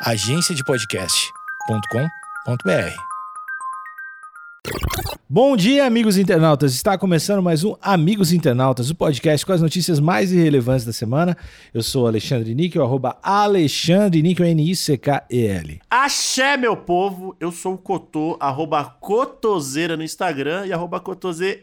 agenciadepodcast.com.br. Bom dia, amigos internautas. Está começando mais um Amigos Internautas, o podcast com as notícias mais irrelevantes da semana. Eu sou Alexandre Níquel, arroba Alexandre Níquel, N-I-C-K-E-L. Axé, meu povo! Eu sou o Cotô, arroba Cotoseira no Instagram e arroba Cotoseira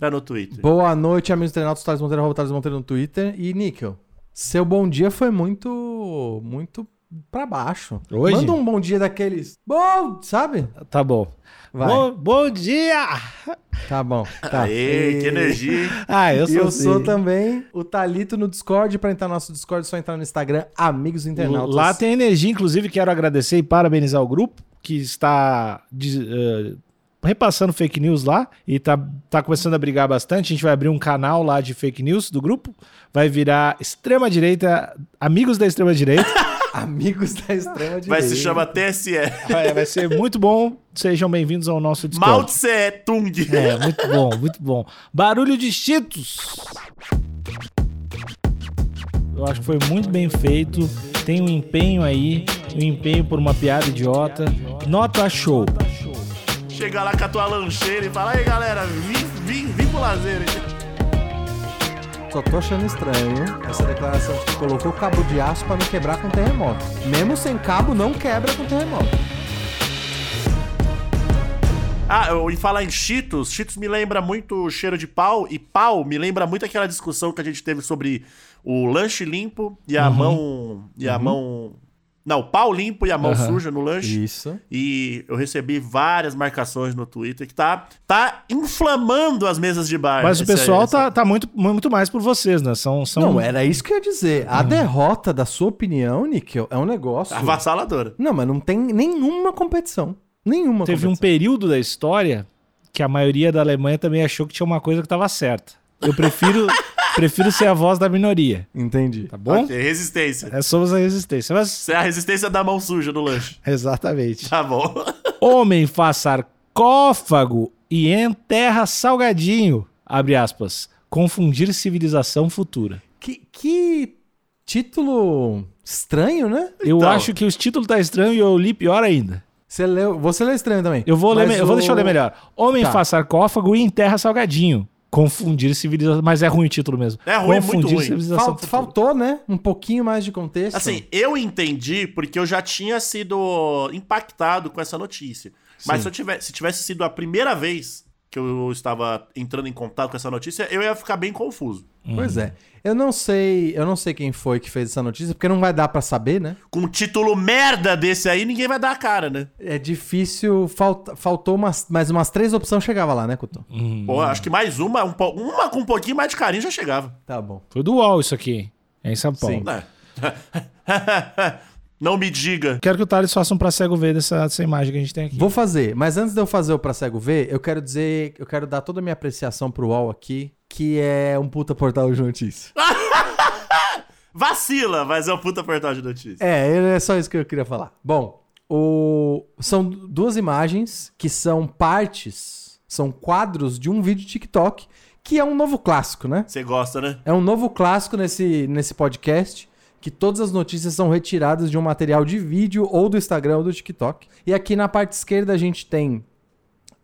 no Twitter. Boa noite, amigos internautas. Thales Monteiro, arroba Thales Monteiro no Twitter. E, Níquel, seu bom dia foi muito, muito pra baixo. Hoje? Manda um bom dia daqueles. Bom, sabe? Tá bom. Vai. Bom, bom dia! Tá bom. Tá. Aê, E- que energia! Ah, eu E sou, eu assim. sou também o Talito no Discord. Pra entrar no nosso Discord, é só entrar no Instagram, Amigos Internautas. Lá tem energia, inclusive quero agradecer e parabenizar o grupo que está de- eh, repassando fake news lá e tá, tá começando a brigar bastante. A gente vai abrir um canal lá de fake news do grupo. Vai virar extrema direita, amigos da extrema direita. Amigos da Extrema Direita. Vai se chamar TSE. vai, vai ser muito bom. Sejam bem-vindos ao nosso Discord. Mao Tse Tung. É, muito bom, muito bom. Barulho de Cheetos. Eu acho que foi muito bem feito. Tem um empenho aí, um empenho por uma piada idiota. Nota show. Chega lá com a tua lancheira e fala: Aí galera, vim, vim, vim pro lazer. hein?" Só tô achando estranho essa declaração de que colocou cabo de aço pra não quebrar com terremoto. Mesmo sem cabo, não quebra com terremoto. Ah, e falar em Cheetos, Cheetos me lembra muito o cheiro de pau, e pau me lembra muito aquela discussão que a gente teve sobre o lanche limpo e a mão. E a mão. Não, o pau limpo e a mão Uhum. suja no lanche. Isso. E eu recebi várias marcações no Twitter que tá, tá inflamando as mesas de bar. Mas o pessoal esse- tá, tá muito, muito mais por vocês, né? São, são... Não, era isso que eu ia dizer. A derrota da sua opinião, Níquel, é um negócio. Avassaladora. Não, mas não tem nenhuma competição. Nenhuma Teve um competição. período da história que a maioria da Alemanha também achou que tinha uma coisa que estava certa. Eu prefiro, prefiro ser a voz da minoria, Entendi. tá bom? Ok, resistência. É, somos a resistência. Mas, Você é a resistência da mão suja no lanche. exatamente. Tá bom. Homem faz sarcófago e enterra salgadinho. Abre aspas. Confundir civilização futura. Que, que título estranho, né? Eu Então. acho que o título tá estranho e eu li pior ainda. Você leu. Você leu estranho também. Eu vou, ler, me- eu vou o- deixar eu ler melhor. Homem Tá. faz sarcófago e enterra salgadinho. Confundir civilização. Mas é ruim o título mesmo. É ruim, é muito ruim. civilização Fal- futura. faltou, né? Um pouquinho mais de contexto. Assim, eu entendi porque eu já tinha sido impactado com essa notícia. Mas Sim. se, eu tivesse, se tivesse sido a primeira vez que eu estava entrando em contato com essa notícia, eu ia ficar bem confuso. Pois é. Eu não sei, eu não sei quem foi que fez essa notícia, porque não vai dar pra saber, né? Com um título merda desse aí, ninguém vai dar a cara, né? É difícil, falta, faltou umas, mais umas três opções, chegava lá, né, Couto? Hum. Pô, acho que mais uma, um uma com um pouquinho mais de carinho já chegava. Tá bom. Foi do UOL isso aqui. É em São Paulo. Sim. Não me diga. Quero que o Thales faça um pra cego ver dessa, dessa imagem que a gente tem aqui. Vou fazer, mas antes de eu fazer o Pra Cego Ver, eu quero dizer, eu quero dar toda a minha apreciação pro UOL aqui, que é um puta portal de notícias. Vacila, mas é um puta portal de notícias. É, é só isso que eu queria falar. Bom, o... são duas imagens que são partes, são quadros de um vídeo TikTok, que é um novo clássico, né? Você gosta, né? É um novo clássico nesse, nesse podcast, que todas as notícias são retiradas de um material de vídeo ou do Instagram ou do TikTok. E aqui na parte esquerda a gente tem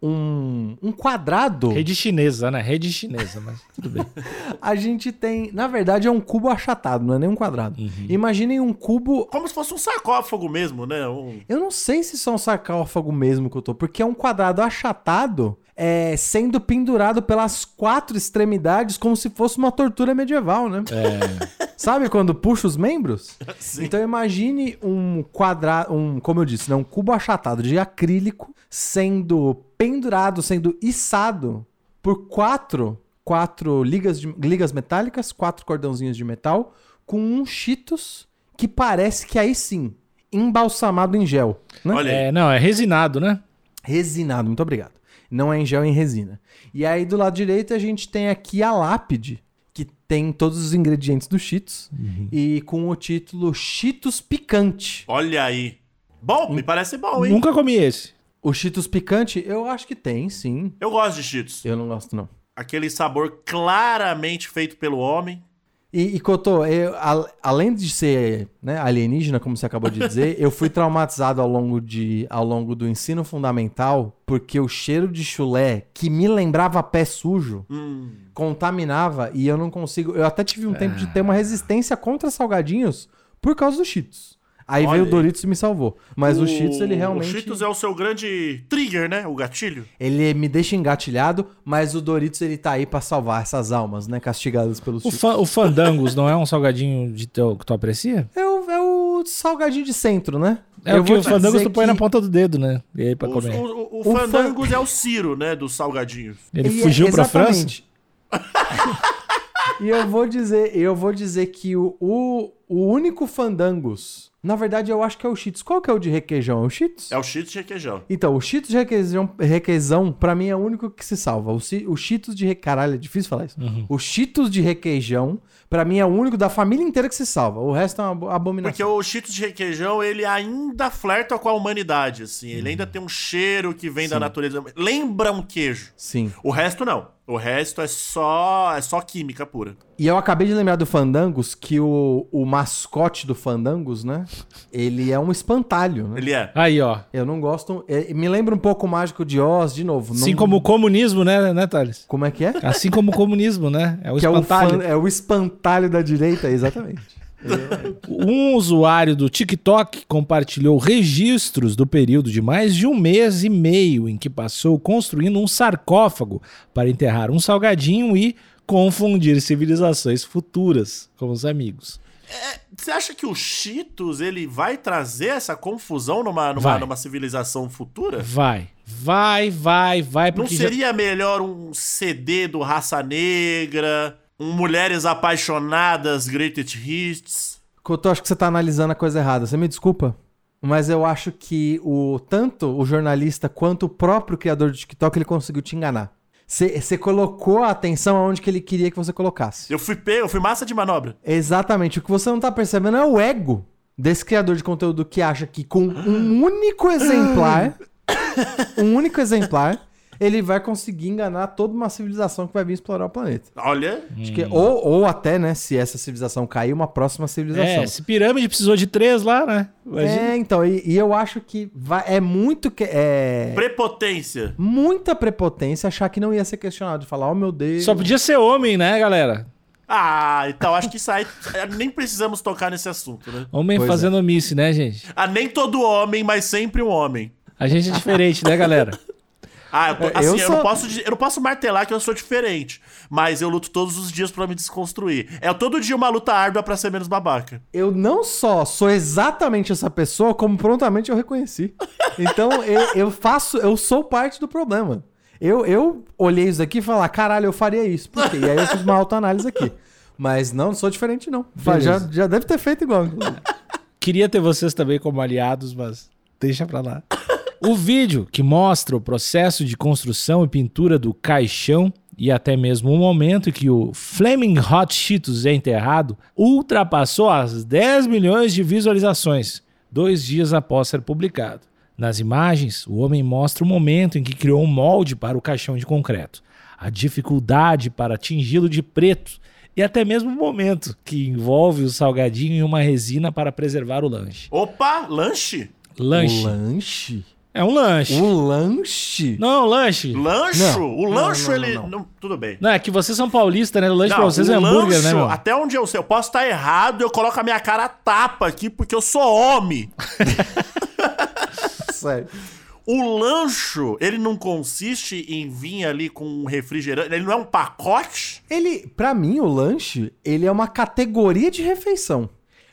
um, um quadrado. Rede chinesa, né? Rede chinesa, mas tudo bem. A gente tem, na verdade, é um cubo achatado, não é nem um quadrado. Imaginem um cubo. Como se fosse um sarcófago mesmo, né? Um... Eu não sei se são sarcófago mesmo que eu tô, porque é um quadrado achatado é, sendo pendurado pelas quatro extremidades como se fosse uma tortura medieval, né? É, Sabe quando puxa os membros? Sim. Então imagine um quadrado, um, como eu disse, né, um cubo achatado de acrílico sendo pendurado, sendo içado por quatro, quatro ligas, de- ligas metálicas, quatro cordãozinhos de metal, com um Cheetos que parece que aí sim, embalsamado em gel. Né? Olha é, não, é resinado, né? Resinado, muito obrigado. Não é em gel, é em resina. E aí do lado direito a gente tem aqui a lápide, que tem todos os ingredientes do Cheetos e com o título Cheetos Picante. Olha aí. Bom, me parece bom, hein? Nunca comi esse. O Cheetos Picante, eu acho que tem, sim. Eu gosto de Cheetos. Eu não gosto, não. Aquele sabor claramente feito pelo homem. E, e Cotô, eu, a- além de ser né, alienígena, como você acabou de dizer, eu fui traumatizado ao longo, de, ao longo do ensino fundamental porque o cheiro de chulé, que me lembrava pé sujo, Hum. contaminava e eu não consigo. Eu até tive um tempo de ter uma resistência contra salgadinhos por causa dos Cheetos. Aí Olha veio o. Doritos e me salvou. Mas o, Cheetos, ele realmente. O Cheetos é o seu grande trigger, né? O gatilho. Ele me deixa engatilhado, mas o Doritos ele tá aí pra salvar essas almas, né? Castigadas pelos O, fa- o Fandangos não é um salgadinho de teu, que tu aprecia? É o, é o salgadinho de centro, né? É o que o Fandangos tu põe que na ponta do dedo, né? E aí pra O, comer. o, o, O fan- Fandangos é o Ciro, né? Dos salgadinhos. Ele E é- fugiu pra França? exatamente. e eu vou dizer, eu vou dizer que o, o, o único Fandangos, na verdade eu acho que é o Cheetos. Qual que é o de requeijão? É o Cheetos? É o Cheetos de requeijão. Então, o Cheetos de requeijão, requeijão pra mim é o único que se salva. O, o Cheetos de re... Caralho, é difícil falar isso. Uhum. O Cheetos de requeijão, pra mim é o único da família inteira que se salva. O resto é uma abo- abominação. Porque o Cheetos de requeijão, ele ainda flerta com a humanidade, assim. Ele ainda tem um cheiro que vem da natureza. Lembra um queijo. Sim. O resto não. O resto é só é só química pura. E eu acabei de lembrar do Fandangos que o, o mascote do Fandangos, né? Ele é um espantalho, né? Ele é. Aí, ó. Eu não gosto. é, me lembra um pouco o Mágico de Oz, de novo. Assim não- como o comunismo, né, né, Thales? Como é que é? Assim como o comunismo, né? É o que é o, espantalho. fan- é o espantalho da direita, exatamente. Um usuário do TikTok compartilhou registros do período de mais de um mês e meio em que passou construindo um sarcófago para enterrar um salgadinho e confundir civilizações futuras com os amigos. Você acha que o Cheetos, ele vai trazer essa confusão numa, numa, numa civilização futura? Vai, vai, vai, vai, Não porque já- seria melhor um CD do Raça Negra, um Mulheres Apaixonadas Greatest Hits? Couto, acho que você tá analisando a coisa errada. Você me desculpa? Mas eu acho que o tanto o jornalista quanto o próprio criador do TikTok ele conseguiu te enganar. Você colocou a atenção aonde que ele queria que você colocasse. Eu fui pego, eu fui massa de manobra. Exatamente. O que você não tá percebendo é o ego desse criador de conteúdo que acha que com um único exemplar, um único exemplar, ele vai conseguir enganar toda uma civilização que vai vir explorar o planeta. Olha, Acho que, ou, ou até, né, se essa civilização cair, uma próxima civilização. É, se pirâmide precisou de três lá, né? Imagina. É, então, e, e eu acho que vai, é muito que é prepotência. muita prepotência achar que não ia ser questionado, de falar, oh meu Deus. Só podia ser homem, né, galera? Ah, então acho que isso aí. Nem precisamos tocar nesse assunto, né? Homem Pois fazendo omisse, né, gente? Ah, nem todo homem, mas sempre um homem. A gente é diferente, né, galera? Ah, eu, tô- É, assim, eu eu, sou- não posso, eu não posso martelar que eu sou diferente, mas eu luto todos os dias pra me desconstruir. É todo dia uma luta árdua pra ser menos babaca. Eu não só sou exatamente essa pessoa, como prontamente eu reconheci. Então, eu, eu faço, eu sou parte do problema. Eu, eu olhei isso aqui e falei, caralho, eu faria isso. Por quê? E aí eu fiz uma autoanálise aqui. Mas não, não sou diferente, não. Já, já deve ter feito igual. Queria ter vocês também como aliados, mas deixa pra lá. O vídeo que mostra o processo de construção e pintura do caixão e até mesmo o momento em que o Flaming Hot Cheetos é enterrado ultrapassou as 10 milhões de visualizações, dois dias após ser publicado. Nas imagens, o homem mostra o momento em que criou um molde para o caixão de concreto, a dificuldade para atingi-lo de preto e até mesmo o momento que envolve o salgadinho em uma resina para preservar o lanche. Opa, lanche? Lanche. O lanche? É um lanche. O lanche? Não, lanche. Lancho? Não. O lancho, Não, não, ele. não, não, tudo bem. Não, é que vocês são paulistas, né? O lanche Não, pra vocês é hambúrguer, né, lancho, meu? Até onde eu sei, eu posso estar errado eu coloco a minha cara a tapa aqui porque eu sou homem. Sério. O lancho, ele não consiste em vir ali com um refrigerante, ele não é um pacote? Ele, pra mim, o lanche, ele é uma categoria de refeição.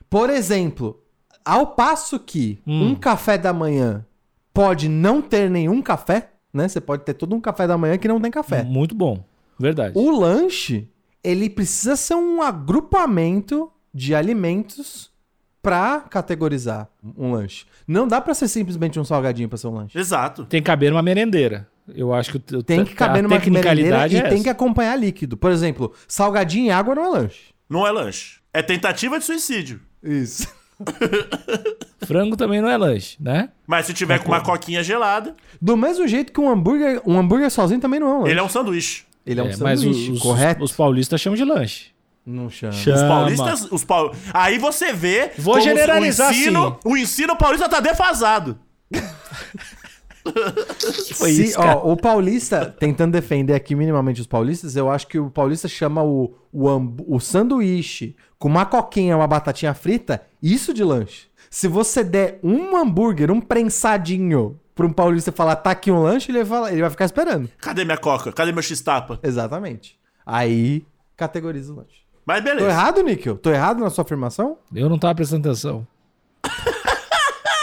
Por exemplo, ao passo que um café da manhã pode não ter nenhum café, né? Você pode ter todo um café da manhã que não tem café. Muito bom. Verdade. O lanche, ele precisa ser um agrupamento de alimentos pra categorizar um lanche. Não dá pra ser simplesmente um salgadinho pra ser um lanche. Exato. Tem que caber numa merendeira. Eu acho que o- Tem que caber numa merendeira tecnicalidade e é tem que acompanhar líquido. Por exemplo, salgadinho e água não é lanche. Não é lanche. É tentativa de suicídio. Isso. Frango também não é lanche, né? Mas se tiver com uma coquinha gelada, Do mesmo jeito que um hambúrguer, um hambúrguer sozinho também não é um lanche. ele é um sanduíche. Ele é um É, mas sanduíche, os, correto? os paulistas chamam de lanche. Não chama. Chama. Os paulistas. Os pau... Aí você vê. Vou como generalizar o ensino, assim. O ensino paulista tá defasado. Que foi Se- isso, cara? ó, o paulista, tentando defender aqui minimamente os paulistas, eu acho que o paulista chama o, o, o sanduíche com uma coquinha, uma batatinha frita, isso de lanche. Se você der um hambúrguer, um prensadinho pra um paulista falar, tá aqui um lanche, ele vai, falar- ele vai ficar esperando. Cadê minha coca? Cadê meu x-tapa? Exatamente. Aí, categoriza o lanche. Mas Tô beleza. errado, Níquel? Tô errado na sua afirmação? Eu não tava prestando atenção.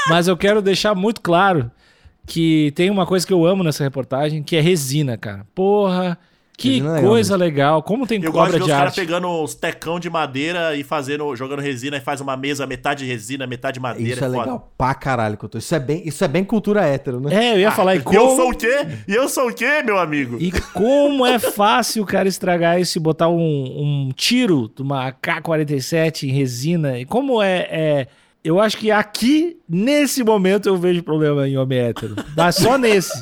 Mas eu quero deixar muito claro que tem uma coisa que eu amo nessa reportagem, que é resina, cara. Porra, que Resina é legal coisa legal. Como tem Eu gosto cobra de de os caras arte. pegando os tecão de madeira e fazendo, jogando resina e faz uma mesa metade resina, metade madeira. Isso é foda. legal pra caralho, Couto. Isso é bem, isso é bem cultura hétero, né? É, eu ia falar, e E eu sou como, o quê? E eu sou o quê, meu amigo? e como é fácil o cara estragar isso e botar um, um tiro de uma K-47 em resina. E como é, é- Eu acho que aqui, nesse momento, eu vejo problema em homem hétero. Mas só nesse.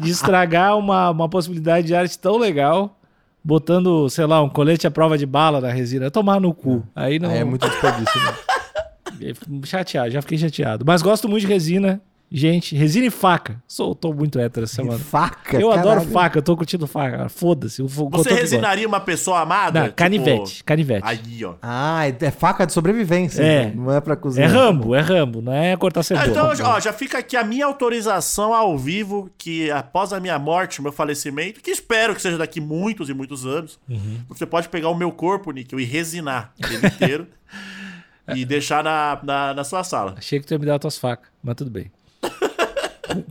De estragar uma, uma possibilidade de arte tão legal, botando, sei lá, um colete à prova de bala na resina. Tomar no cu. Aí não. Aí é muito desperdício, né? Chateado, já fiquei chateado. Mas gosto muito de resina. Gente, resina e faca. Sou, tô muito hétero essa semana. Faca, Eu adoro caralho. faca, eu tô curtindo faca. Foda-se. o fo- Você resinaria uma pessoa amada? Não, Tipo, canivete, canivete. Aí, ó. Ah, é é faca de sobrevivência. É. então, Não é pra é cozinhar. rambo, é rambo, não é cortar Ah, cebola. então, ó, já fica aqui a minha autorização ao vivo que após a minha morte, o meu falecimento, que espero que seja daqui muitos e muitos anos, Uhum. você pode pegar o meu corpo, Níquel, e resinar ele inteiro e deixar na, na, na sua sala. Achei que tu ia me dar as tuas facas, mas tudo bem.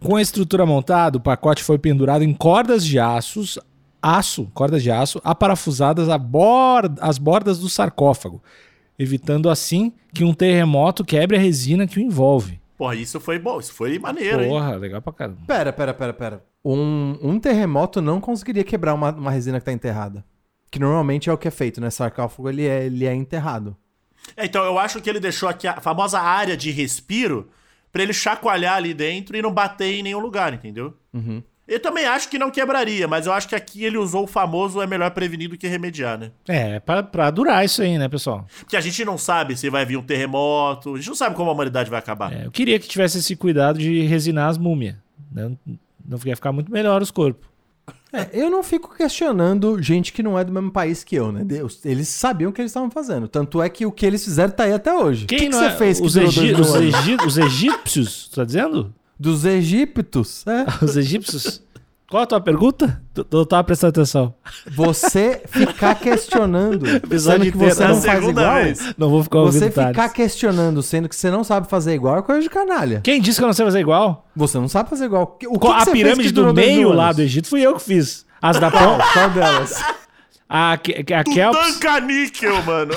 Com- a estrutura montada, o pacote foi pendurado em cordas de aços, aço, cordas de aço, aparafusadas a bor- às bordas do sarcófago, evitando assim que um terremoto quebre a resina que o envolve. Porra, isso foi bom, isso foi maneiro, hein? Porra, legal pra caramba. Pera, pera, pera, pera. Um, um terremoto não conseguiria quebrar uma, uma resina que tá enterrada. Que normalmente é o que é feito, né? Sarcófago, ele é, ele é enterrado. É, então, eu acho que ele deixou aqui a famosa área de respiro pra ele chacoalhar ali dentro e não bater em nenhum lugar, entendeu? Uhum. Eu também acho que não quebraria, mas eu acho que aqui ele usou o famoso é melhor prevenir do que remediar, né? É, pra, pra durar isso aí, né, pessoal? Porque a gente não sabe se vai vir um terremoto, a gente não sabe como a humanidade vai acabar. É, eu queria que tivesse esse cuidado de resinar as múmias. Né? Não ia ficar muito melhor os corpos. É, eu não fico questionando gente que não é do mesmo país que eu, né? Deus, eles sabiam o que eles estavam fazendo. Tanto é que o que eles fizeram tá aí até hoje. o que, que não você é- fez que os, egi- os, egi- os egípcios, tá dizendo? Dos egípcios, é. Os egípcios? Qual a tua pergunta? Tu, tu tava prestando atenção. Você ficar questionando, sendo que você a não faz igual. vez. Não vou ficar ouvindo Você ficar detalhes. questionando, sendo que você não sabe fazer igual, é coisa de canalha. Quem disse que eu não sei fazer igual? Você não sabe fazer igual. O que, Qual- que a você fez pirâmide que do durou dois mil meio lá do Egito fui eu que fiz. As da Qual? ponta. Qual delas? A, que- que- a Kelps, Tanca níquel, mano.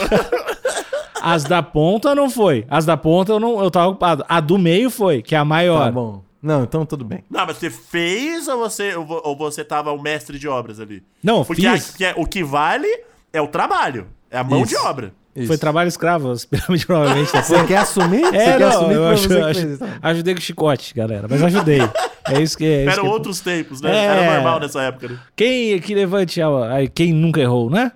as da ponta não foi. As da ponta eu, não, eu tava ocupado. A do meio foi, que é a maior. Tá bom. Não, então tudo bem. Não, mas você fez ou você, ou vo- ou você tava um mestre de obras ali? Não, Porque fiz. que é- o que vale é o trabalho, é a mão Isso. de obra. Isso. Foi trabalho escravo, as pirâmides provavelmente. tá Você quer assumir? você É, quer não, assumir eu aju- você aju- fez isso? ajudei com chicote, galera. Mas ajudei. É isso que é. isso Eram que é- outros tempos, né? É. Era normal nessa época, né? Quem que levante a... quem nunca errou, né?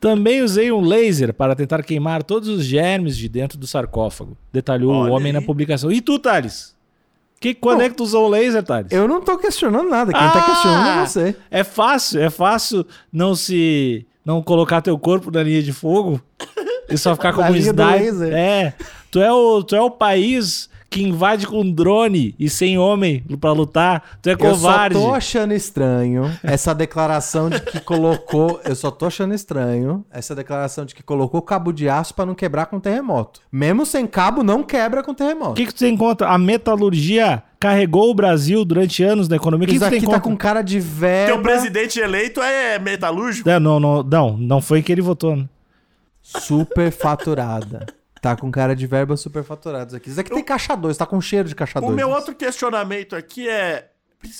Também usei um laser para tentar queimar todos os germes de dentro do sarcófago. Detalhou Olha o homem aí. na publicação. E tu, Thales? Que, quando é que tu usou o laser, Thales? Eu não tô questionando nada. Quem tá Ah! questionando é você. É fácil, é fácil não se... Não colocar teu corpo na linha de fogo e só ficar como um sniper. laser. É. Tu é, o, tu é o país que invade com drone e sem homem pra lutar. Tu é covarde. Eu só tô achando estranho essa declaração de que colocou. Eu só tô achando estranho essa declaração de que colocou cabo de aço pra não quebrar com terremoto. Mesmo sem cabo, não quebra com O terremoto. que, que tu tem contra? A metalurgia carregou o Brasil durante anos na economia. O que, Isso que aqui tá com cara de verba. Teu presidente eleito é metalúrgico? Não, não, não, não, não foi que ele votou. né? Superfaturada. Tá com cara de verba superfaturadas aqui. Isso aqui tem caixa 2, tá com cheiro de caixa 2. O meu outro questionamento aqui é.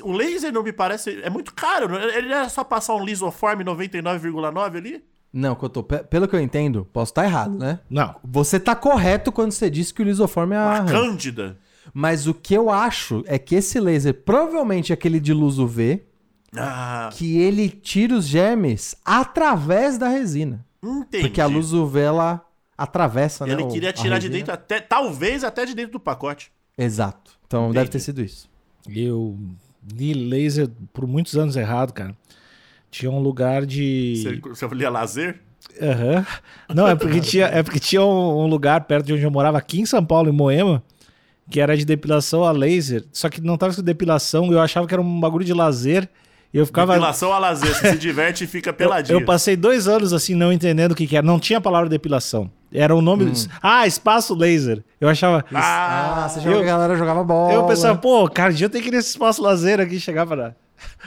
O laser não me parece. É muito caro. não- Ele era só passar um lisoforme 99,9 ali? Não, Cotô, pelo que eu entendo, posso estar errado, né? Não. Você tá correto quando você disse que o lisoforme é a Uma cândida. Mas o que eu acho é que esse laser, provavelmente aquele de luz UV, Ah, que ele tira os germes através da resina. entendi. Porque a luz UV, ela atravessa, né? Ele queria tirar de dentro até, talvez até de dentro do pacote. Exato. Então Entendi. deve ter sido isso. Eu li laser por muitos anos errado, cara. Tinha um lugar de. Você, você lia lazer? Aham. Não, é porque tinha, é porque tinha um, um lugar perto de onde eu morava, aqui em São Paulo, em Moema, que era de depilação a laser. Só que não tava escrito depilação, eu achava que era um bagulho de lazer. E eu ficava. Depilação a lazer. Você se diverte e fica Eu, peladinho. eu passei dois anos assim, não entendendo o que, que era. Não tinha a palavra depilação. Era o nome. Ah, espaço laser. Eu achava. Ah, Ah, você eu- a galera jogava bola. Eu pensava, pô, cara, dia eu tenho que ir nesse espaço lazer aqui, lá.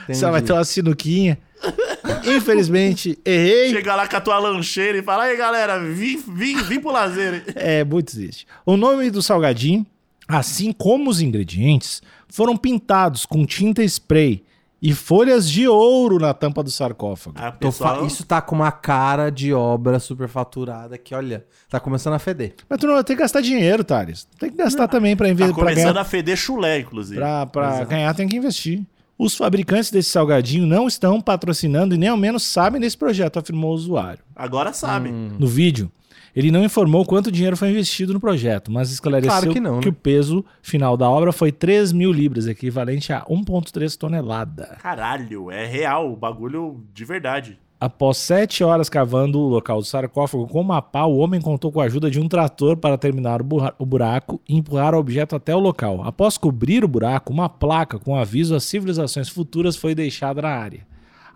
Entendi. Você vai ter uma sinuquinha. Infelizmente, errei. Chega lá com a tua lancheira e fala, aí galera, vim, vim, vim pro lazer. É muito triste. O nome do salgadinho, assim como os ingredientes, foram pintados com tinta spray e folhas de ouro na tampa do sarcófago. Ah, pessoal, Isso tá com uma cara de obra superfaturada que, olha, tá começando a feder. Mas tu não tem que gastar dinheiro, Thales. Tem que gastar também para tá investir. Pra começando ganhar, a feder chulé, inclusive. pra, pra ganhar, tem que investir. Os fabricantes desse salgadinho não estão patrocinando e nem ao menos sabem desse projeto, afirmou o usuário. Agora sabe. Hum. No vídeo, ele não informou quanto dinheiro foi investido no projeto, mas esclareceu Claro que não, né? o peso final da obra foi 3 mil libras, equivalente a 1,3 tonelada. Caralho, é real, o bagulho de verdade. Após sete horas cavando o local do sarcófago com uma pá, o homem contou com a ajuda de um trator para terminar o buraco e empurrar o objeto até o local. Após cobrir o buraco, uma placa com aviso às civilizações futuras foi deixada na área.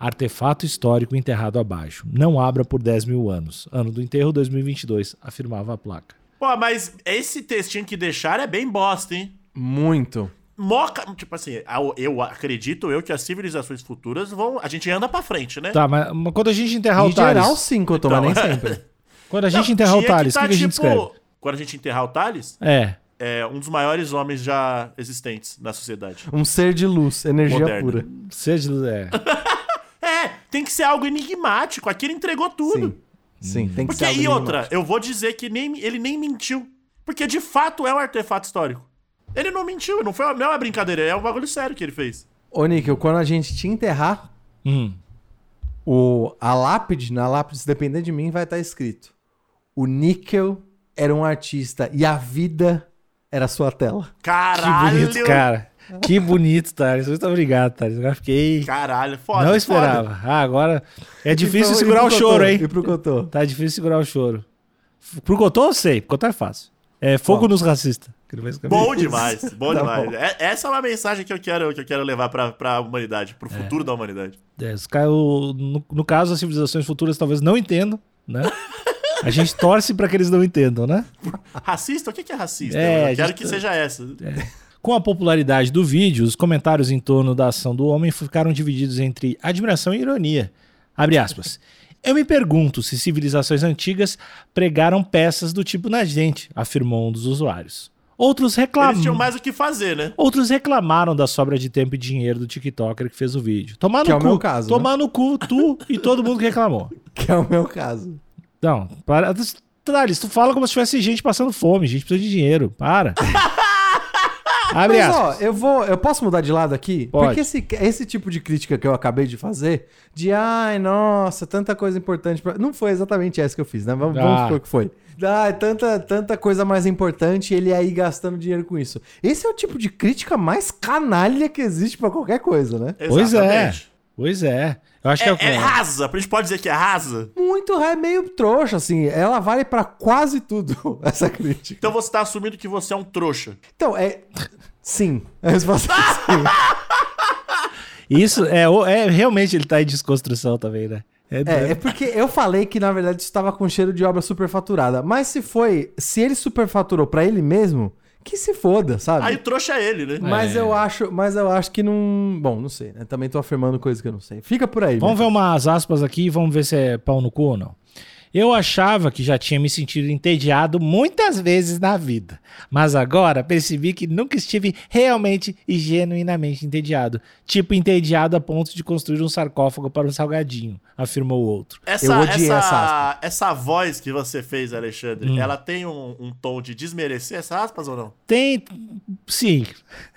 Artefato histórico enterrado abaixo. Não abra por 10 mil anos. Ano do enterro 2022, afirmava a placa. Pô, mas esse textinho que deixaram é bem bosta, hein? Muito. Moca, tipo assim, eu- acredito eu que as civilizações futuras vão. A gente anda pra frente, né? Tá, mas mas quando a gente enterrar Em o Thales... geral, sim, que eu tô, mas nem Então. sempre. Quando a gente Não, enterrar o Thales, o tá, que, que a gente tipo, escreve? Quando a gente enterrar o Thales, É. é um dos maiores homens já existentes na sociedade. Um ser de luz, energia Moderno. pura. Seja... É. É, tem que ser algo enigmático. Aqui ele entregou tudo. Sim, sim, tem que Porque, ser algo e outra, eu vou dizer que nem, ele nem mentiu. Porque de fato é um artefato histórico. Ele não mentiu, não, foi, não é uma brincadeira, é um bagulho sério que ele fez. Ô, Níquel, quando a gente te enterrar, Hum. o, a lápide, na lápide, se depender de mim, vai estar escrito: O Níquel era um artista e a vida era sua tela. Que Caralho! bonito, cara. Que bonito, Thales. Muito obrigado, Thales. Agora fiquei. Caralho, foda. não foda. esperava. Ah, agora é difícil pro- segurar o choro, hein? E pro Cotô? Tá difícil segurar o choro. Pro Cotô eu sei, pro Cotô é fácil. É fogo Qual? nos racistas. Bom demais, bom Tá demais. bom. É- essa é uma mensagem que eu quero, que eu quero levar pra, pra humanidade, pro futuro da humanidade. É, os caras, o- no, no caso, as civilizações futuras talvez não entendam, né? A gente torce pra que eles não entendam, né? Racista? O que é racista? É, a eu quero gente que tá- seja essa. Com a popularidade do vídeo, os comentários em torno da ação do homem ficaram divididos entre admiração e ironia. Abre aspas. Eu me pergunto se civilizações antigas pregaram peças do tipo na gente, afirmou um dos usuários. Outros Eles tinham mais o que fazer, né? Outros reclamaram da sobra de tempo e dinheiro do TikToker que fez o vídeo. Tomar Que no é o cu. meu caso, Tomar no cu, tu e todo mundo que reclamou. Que é o meu caso. Não, para. Thales, tu fala como se tivesse gente passando fome, gente precisa de dinheiro. Para. Abre Mas, ó, aspas. eu vou. Eu posso mudar de lado aqui? Pode. Porque esse, esse tipo de crítica que eu acabei de fazer, de ai, nossa, tanta coisa importante. Pra... Não foi exatamente essa que eu fiz, né? Vamos, vamos Ah. supor que foi. Ah, tanta, tanta coisa mais importante e ele aí gastando dinheiro com isso. Esse é o tipo de crítica mais canalha que existe pra qualquer coisa, né? Pois é. Exatamente. Pois é. Eu acho que é, o É, é rasa, a gente pode dizer que é rasa. Muito é meio trouxa, assim. Ela vale pra quase tudo, essa crítica. Então você tá assumindo que você é um trouxa. Então, é. Sim. A resposta é sim. Isso é, é realmente ele tá em desconstrução também, né? É, É, é porque eu falei que na verdade estava com cheiro de obra superfaturada. Mas se foi, se ele superfaturou pra ele mesmo, que se foda, sabe? Aí o trouxa é ele, né? Mas É. eu acho, mas eu acho que não, bom, não sei, né? Também tô afirmando coisas que eu não sei. Fica por aí. Vamos né? ver umas aspas aqui e vamos ver se é pau no cu ou não. Eu achava que já tinha me sentido entediado muitas vezes na vida, mas agora percebi que nunca estive realmente e genuinamente entediado. Tipo, entediado a ponto de construir um sarcófago para um salgadinho, afirmou o outro. Essa, Eu odiei essa, essa essa voz que você fez, Alexandre, Hum. ela tem um, um tom de desmerecer essas aspas ou não? Tem. Sim.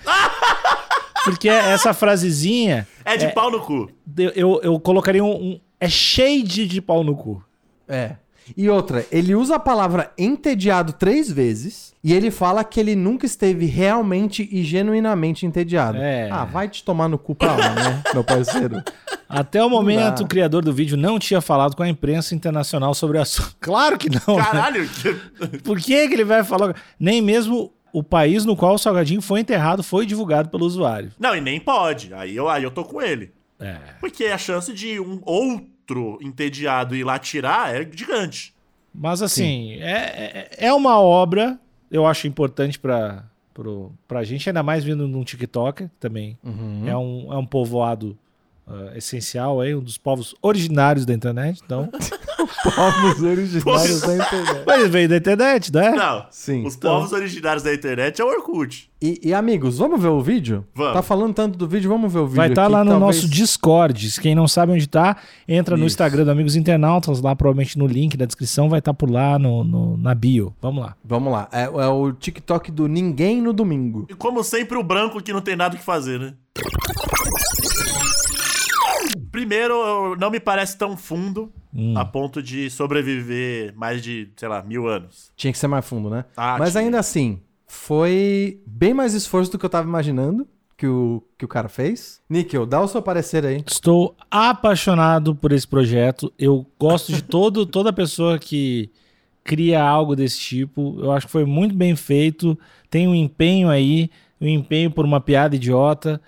Porque essa frasezinha, É de pau no cu. eu, eu, eu colocaria um, um- É shade de pau no cu. É. E outra, ele usa a palavra entediado três vezes e ele fala que ele nunca esteve realmente e genuinamente entediado. É. Ah, vai te tomar no cu pra lá, né, meu parceiro? Até o momento, o criador do vídeo não tinha falado com a imprensa internacional sobre o assunto. Claro que não. né? Caralho. que- Por que, que ele vai falar? Nem mesmo o país no qual o salgadinho foi enterrado foi divulgado pelo usuário. Não, e nem pode. Aí eu, aí eu tô com ele. É. Porque a chance de um outro entediado ir lá tirar é gigante. Mas assim, é, é, é uma obra, eu acho importante pra, pro, pra gente, ainda mais vindo num TikTok também. É, um, é um povoado ah, essencial aí, um dos povos originários da internet. Então, Povos originários da internet. mas veio da internet, né? Não. Sim. Os Então. povos originários da internet é o Orkut. E, e, amigos, vamos ver o vídeo? Vamos. Tá falando tanto do vídeo, vamos ver o vídeo. Vai estar aqui, lá no talvez- nosso Discord. Quem não sabe onde tá, entra no Isso. Instagram do Amigos Internautas, lá provavelmente no link da descrição, vai estar por lá no, no- na bio. Vamos lá. Vamos lá. É, é o TikTok do Ninguém no Domingo. E como sempre, o branco que não tem nada o que fazer, né? Primeiro, não me parece tão fundo Hum. a ponto de sobreviver mais de, sei lá, mil anos. Tinha que ser mais fundo, né? Ah, Mas tinha. ainda assim, foi bem mais esforço do que eu tava imaginando que o, que o cara fez. Níquel, dá o seu parecer aí. Estou apaixonado por esse projeto. Eu gosto de todo, toda pessoa que cria algo desse tipo. Eu acho que foi muito bem feito. Tem um empenho aí, um empenho por uma piada idiota.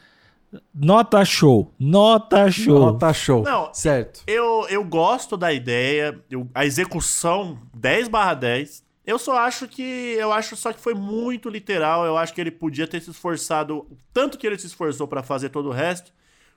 Nota show. Nota show. Nota show. Não, certo. Eu, eu gosto da ideia, eu- a execução 10 barra 10. Eu só acho que. Eu acho só que foi muito literal. Eu acho que ele podia ter se esforçado. Tanto que ele se esforçou pra fazer todo o resto.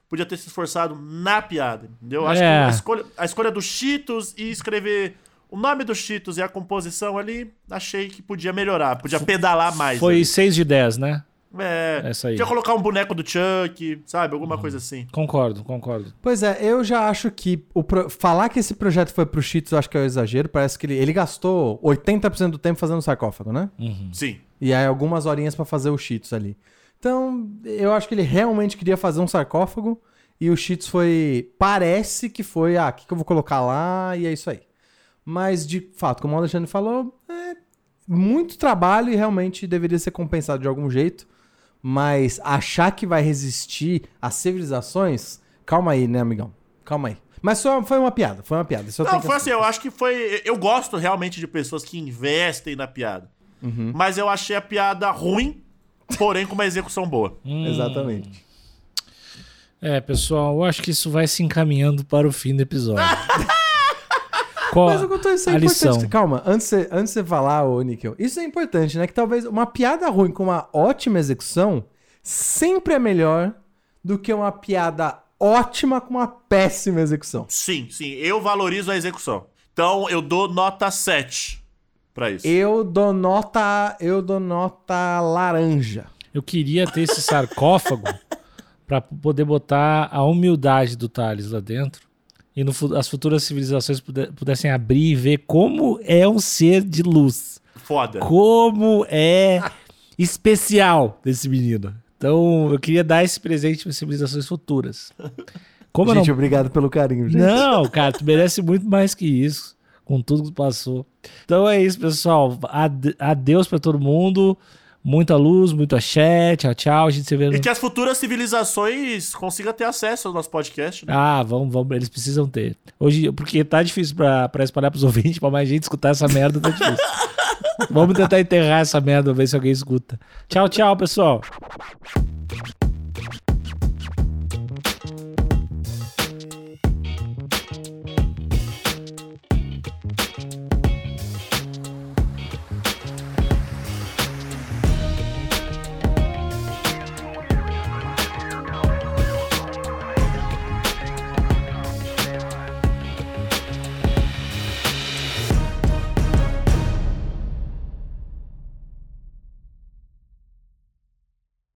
Podia ter se esforçado na piada. Entendeu? Eu acho É. que a escolha, a escolha dos Cheetos e escrever o nome dos Cheetos e a composição ali, achei que podia melhorar. Podia pedalar mais. Foi ali. 6 de 10, né? É, essa aí. Podia colocar um boneco do Chuck, sabe? Alguma coisa assim. Concordo, concordo. Pois é, eu já acho que o pro- falar que esse projeto foi pro Cheetos, eu acho que é um exagero. Parece que ele, ele gastou 80% do tempo fazendo sarcófago, né? Sim. E aí algumas horinhas pra fazer o Cheetos ali. Então, eu acho que ele realmente queria fazer um sarcófago e o Cheetos foi. Parece que foi, ah, o que, que eu vou colocar lá? E é isso aí. Mas, de fato, como o Alexandre falou, é muito trabalho e realmente deveria ser compensado de algum jeito. Mas achar que vai resistir às civilizações, calma aí, né, amigão? Calma aí. Mas só foi uma piada, foi uma piada. Eu Não, foi assim, eu acho que foi. Eu gosto realmente de pessoas que investem na piada. Uhum. Mas eu achei a piada ruim, porém com uma execução boa. Exatamente. É, pessoal, eu acho que isso vai se encaminhando para o fim do episódio. Qual Mas eu tô, isso é a importante. lição? Calma, antes de, você, antes de você falar, ô Níquel, isso é importante, né? Que talvez uma piada ruim com uma ótima execução sempre é melhor do que uma piada ótima com uma péssima execução. Sim, sim, eu valorizo a execução. Então eu dou nota 7 pra isso. Eu dou nota. Eu dou nota laranja. Eu queria ter esse sarcófago para poder botar a humildade do Thales lá dentro e no as futuras civilizações pudessem abrir e ver como é um ser de luz. Foda. Como é especial desse menino. Então, eu queria dar esse presente para civilizações futuras. Como gente, não obrigado pelo carinho, gente. Não, cara, tu merece muito mais que isso. Com tudo que tu passou. Então é isso, pessoal. Ade- Adeus pra todo mundo. Muita luz, muito axé. Tchau, tchau. A gente se vê no... E que as futuras civilizações consigam ter acesso ao nosso podcast. Né? Ah, vamos, vamos. Eles precisam ter. Hoje, porque tá difícil pra, pra espalhar pros ouvintes, pra mais gente escutar essa merda, tá difícil. vamos tentar enterrar essa merda, ver se alguém escuta. Tchau, tchau, pessoal.